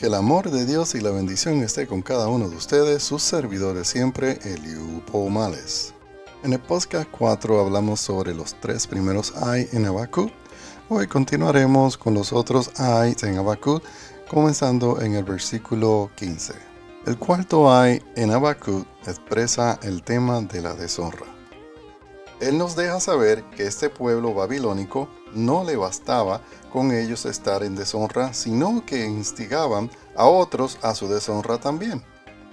Que el amor de Dios y la bendición esté con cada uno de ustedes, sus servidores siempre, Eliu Pomales. En el podcast 4 hablamos sobre los tres primeros ay en Habacuc. Hoy continuaremos con los otros ay en Habacuc, comenzando en el versículo 15. El cuarto ay en Habacuc expresa el tema de la deshonra. Él nos deja saber que este pueblo babilónico no le bastaba con ellos estar en deshonra, sino que instigaban a otros a su deshonra también.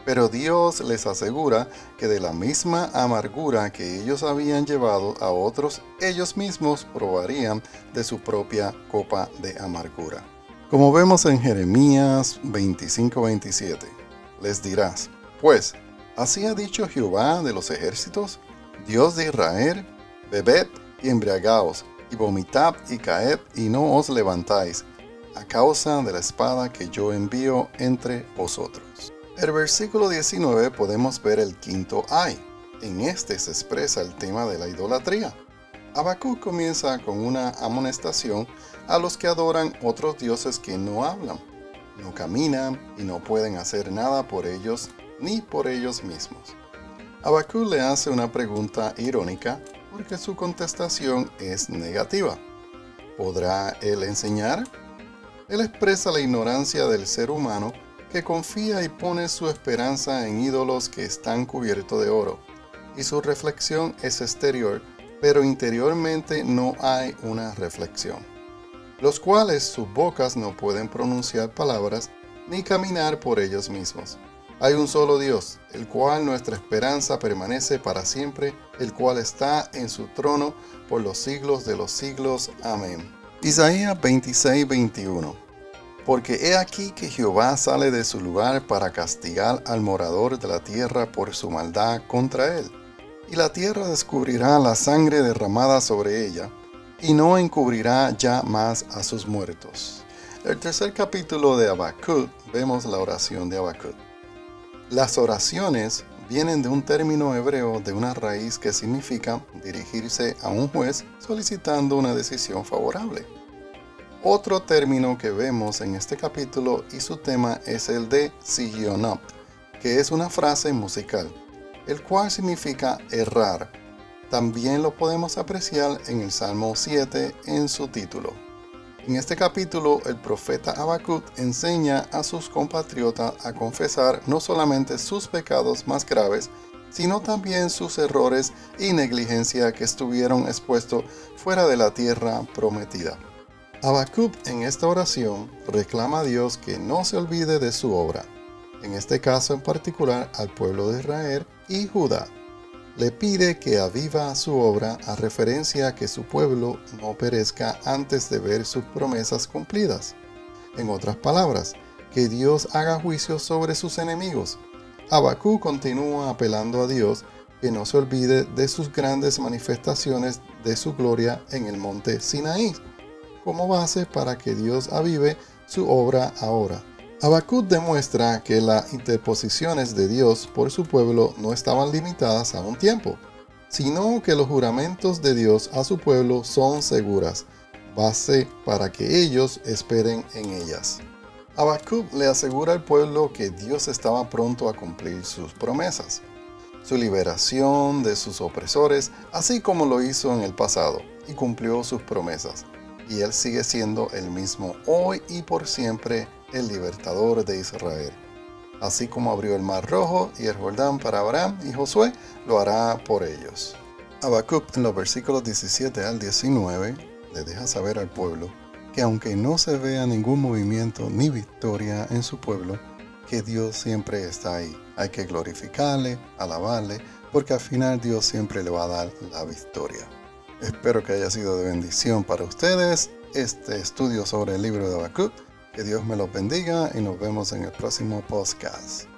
Pero Dios les asegura que de la misma amargura que ellos habían llevado a otros, ellos mismos probarían de su propia copa de amargura. Como vemos en Jeremías 25:27, les dirás, pues, así ha dicho Jehová de los ejércitos, Dios de Israel, bebed y embriagaos, y vomitad y caed y no os levantáis, a causa de la espada que yo envío entre vosotros. El versículo 19 podemos ver el quinto ay. En este se expresa el tema de la idolatría. Habacuc comienza con una amonestación a los que adoran otros dioses que no hablan, no caminan y no pueden hacer nada por ellos ni por ellos mismos. Habacuc le hace una pregunta irónica porque su contestación es negativa. ¿Podrá él enseñar? Él expresa la ignorancia del ser humano que confía y pone su esperanza en ídolos que están cubiertos de oro, y su reflexión es exterior, pero interiormente no hay una reflexión, los cuales sus bocas no pueden pronunciar palabras ni caminar por ellos mismos. Hay un solo Dios, el cual nuestra esperanza permanece para siempre, el cual está en su trono por los siglos de los siglos. Amén. Isaías 26, 21. Porque he aquí que Jehová sale de su lugar para castigar al morador de la tierra por su maldad contra él. Y la tierra descubrirá la sangre derramada sobre ella, y no encubrirá ya más a sus muertos. El tercer capítulo de Habacuc vemos la oración de Habacuc. Las oraciones vienen de un término hebreo de una raíz que significa dirigirse a un juez solicitando una decisión favorable. Otro término que vemos en este capítulo y su tema es el de sigionot, que es una frase musical, el cual significa errar. También lo podemos apreciar en el Salmo 7 en su título. En este capítulo, el profeta Habacuc enseña a sus compatriotas a confesar no solamente sus pecados más graves, sino también sus errores y negligencia que estuvieron expuestos fuera de la tierra prometida. Habacuc en esta oración reclama a Dios que no se olvide de su obra, en este caso en particular al pueblo de Israel y Judá le pide que aviva su obra a referencia a que su pueblo no perezca antes de ver sus promesas cumplidas. En otras palabras, que Dios haga juicio sobre sus enemigos. Abacú continúa apelando a Dios que no se olvide de sus grandes manifestaciones de su gloria en el monte Sinaí, como base para que Dios avive su obra ahora. Habacuc demuestra que las interposiciones de Dios por su pueblo no estaban limitadas a un tiempo, sino que los juramentos de Dios a su pueblo son seguras, base para que ellos esperen en ellas. Habacuc le asegura al pueblo que Dios estaba pronto a cumplir sus promesas, su liberación de sus opresores, así como lo hizo en el pasado, y cumplió sus promesas. Y Él sigue siendo el mismo hoy y por siempre el libertador de Israel. Así como abrió el mar rojo y el Jordán para Abraham y Josué, lo hará por ellos. Habacuc en los versículos 17 al 19 le deja saber al pueblo que aunque no se vea ningún movimiento ni victoria en su pueblo, que Dios siempre está ahí. Hay que glorificarle, alabarle, porque al final Dios siempre le va a dar la victoria. Espero que haya sido de bendición para ustedes este estudio sobre el libro de Habacuc que Dios me los bendiga y nos vemos en el próximo podcast.